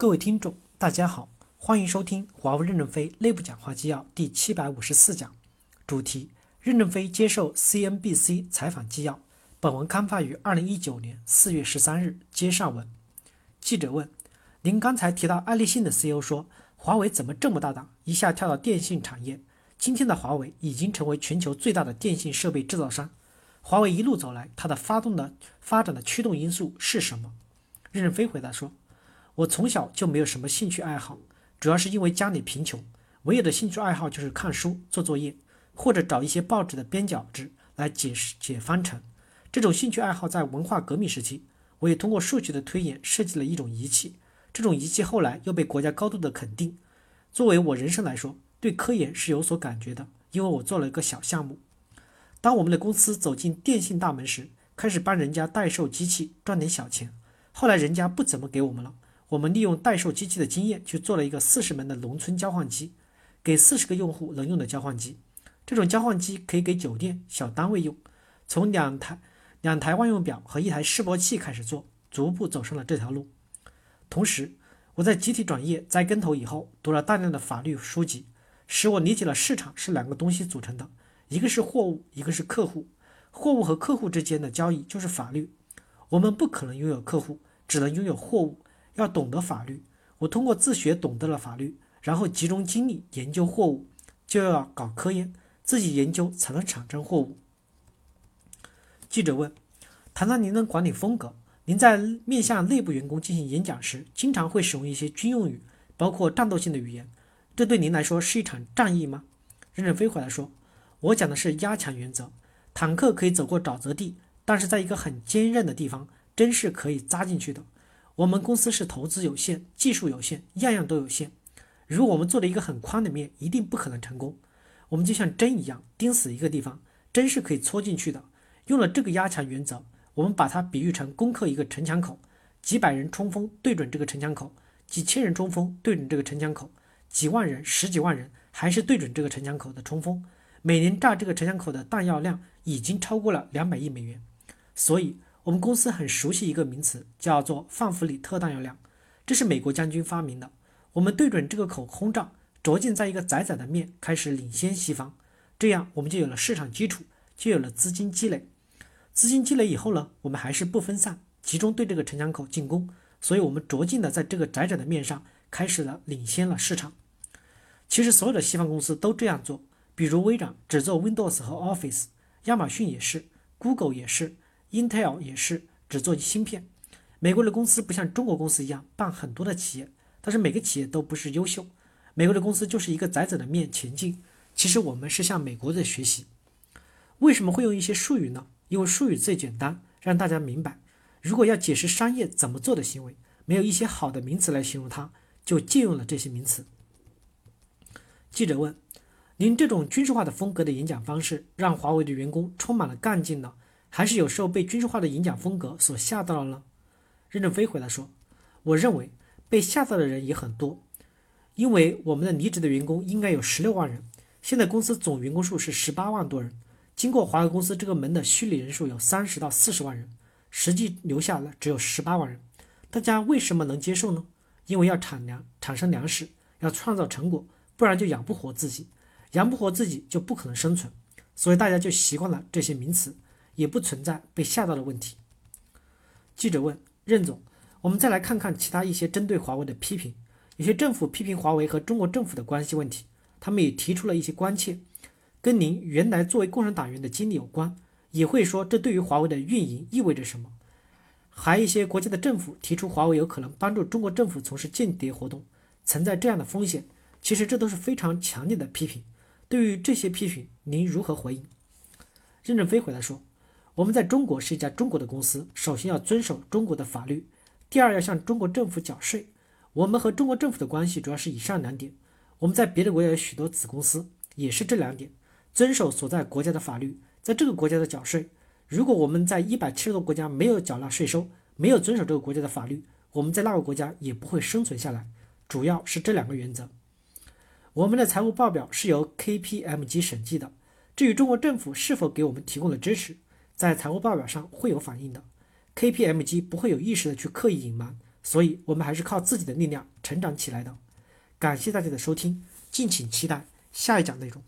各位听众，大家好，欢迎收听华为任正非内部讲话纪要第七百五十四讲，主题：任正非接受 CNBC 采访纪要。本文刊发于二零一九年四月十三日。接上文，记者问：您刚才提到爱立信的 CEO 说，华为怎么这么大胆，一下跳到电信产业？今天的华为已经成为全球最大的电信设备制造商。华为一路走来，它的发动的发展的驱动因素是什么？任正非回答说：“我从小就没有什么兴趣爱好，主要是因为家里贫穷，唯有的兴趣爱好就是看书、做作业，或者找一些报纸的边角纸来解释解方程。这种兴趣爱好在文化革命时期，我也通过数学的推演设计了一种仪器，这种仪器后来又被国家高度的肯定。作为我人生来说，对科研是有所感觉的，因为我做了一个小项目。”当我们的公司走进电信大门时，开始帮人家代售机器赚点小钱。后来人家不怎么给我们了，我们利用代售机器的经验去做了一个四十门的农村交换机，给四十个用户能用的交换机。这种交换机可以给酒店、小单位用。从两台两台万用表和一台示波器开始做，逐步走上了这条路。同时，我在集体转业栽跟头以后，读了大量的法律书籍，使我理解了市场是两个东西组成的。一个是货物，一个是客户。货物和客户之间的交易就是法律。我们不可能拥有客户，只能拥有货物。要懂得法律，我通过自学懂得了法律，然后集中精力研究货物，就要搞科研，自己研究才能产生货物。记者问：谈谈您的管理风格？您在面向内部员工进行演讲时，经常会使用一些军用语，包括战斗性的语言，这对您来说是一场战役吗？任正非回答说。我讲的是压强原则，坦克可以走过沼泽地，但是在一个很坚韧的地方，针是可以扎进去的。我们公司是投资有限，技术有限，样样都有限。如果我们做了一个很宽的面，一定不可能成功。我们就像针一样，钉死一个地方，针是可以戳进去的。用了这个压强原则，我们把它比喻成攻克一个城墙口，几百人冲锋对准这个城墙口，几千人冲锋对准这个城墙口，几万人、十几万人还是对准这个城墙口的冲锋。每年炸这个城墙口的弹药量已经超过了两百亿美元，所以我们公司很熟悉一个名词，叫做范弗里特弹药量，这是美国将军发明的。我们对准这个口轰炸，着进在一个窄窄的面，开始领先西方，这样我们就有了市场基础，就有了资金积累。资金积累以后呢，我们还是不分散，集中对这个城墙口进攻，所以我们着进的在这个窄窄的面上开始了领先了市场。其实所有的西方公司都这样做。比如微软只做 Windows 和 Office，亚马逊也是，Google 也是，Intel 也是只做芯片。美国的公司不像中国公司一样办很多的企业，但是每个企业都不是优秀。美国的公司就是一个窄窄的面前进。其实我们是向美国的学习。为什么会用一些术语呢？因为术语最简单，让大家明白。如果要解释商业怎么做的行为，没有一些好的名词来形容它，就借用了这些名词。记者问。您这种军事化的风格的演讲方式，让华为的员工充满了干劲呢，还是有时候被军事化的演讲风格所吓到了呢？任正非回答说：“我认为被吓到的人也很多，因为我们的离职的员工应该有十六万人，现在公司总员工数是十八万多人，经过华为公司这个门的虚拟人数有三十到四十万人，实际留下了只有十八万人。大家为什么能接受呢？因为要产粮，产生粮食，要创造成果，不然就养不活自己。”养不活自己就不可能生存，所以大家就习惯了这些名词，也不存在被吓到的问题。记者问任总：“我们再来看看其他一些针对华为的批评，有些政府批评华为和中国政府的关系问题，他们也提出了一些关切，跟您原来作为共产党员的经历有关，也会说这对于华为的运营意味着什么。还一些国家的政府提出华为有可能帮助中国政府从事间谍活动，存在这样的风险。其实这都是非常强烈的批评。”对于这些批评，您如何回应？任正非回答说：“我们在中国是一家中国的公司，首先要遵守中国的法律，第二要向中国政府缴税。我们和中国政府的关系主要是以上两点。我们在别的国家有许多子公司，也是这两点：遵守所在国家的法律，在这个国家的缴税。如果我们在一百七十多个国家没有缴纳税收，没有遵守这个国家的法律，我们在那个国家也不会生存下来。主要是这两个原则。”我们的财务报表是由 KPMG 审计的。至于中国政府是否给我们提供了支持，在财务报表上会有反映的。KPMG 不会有意识的去刻意隐瞒，所以我们还是靠自己的力量成长起来的。感谢大家的收听，敬请期待下一讲内容。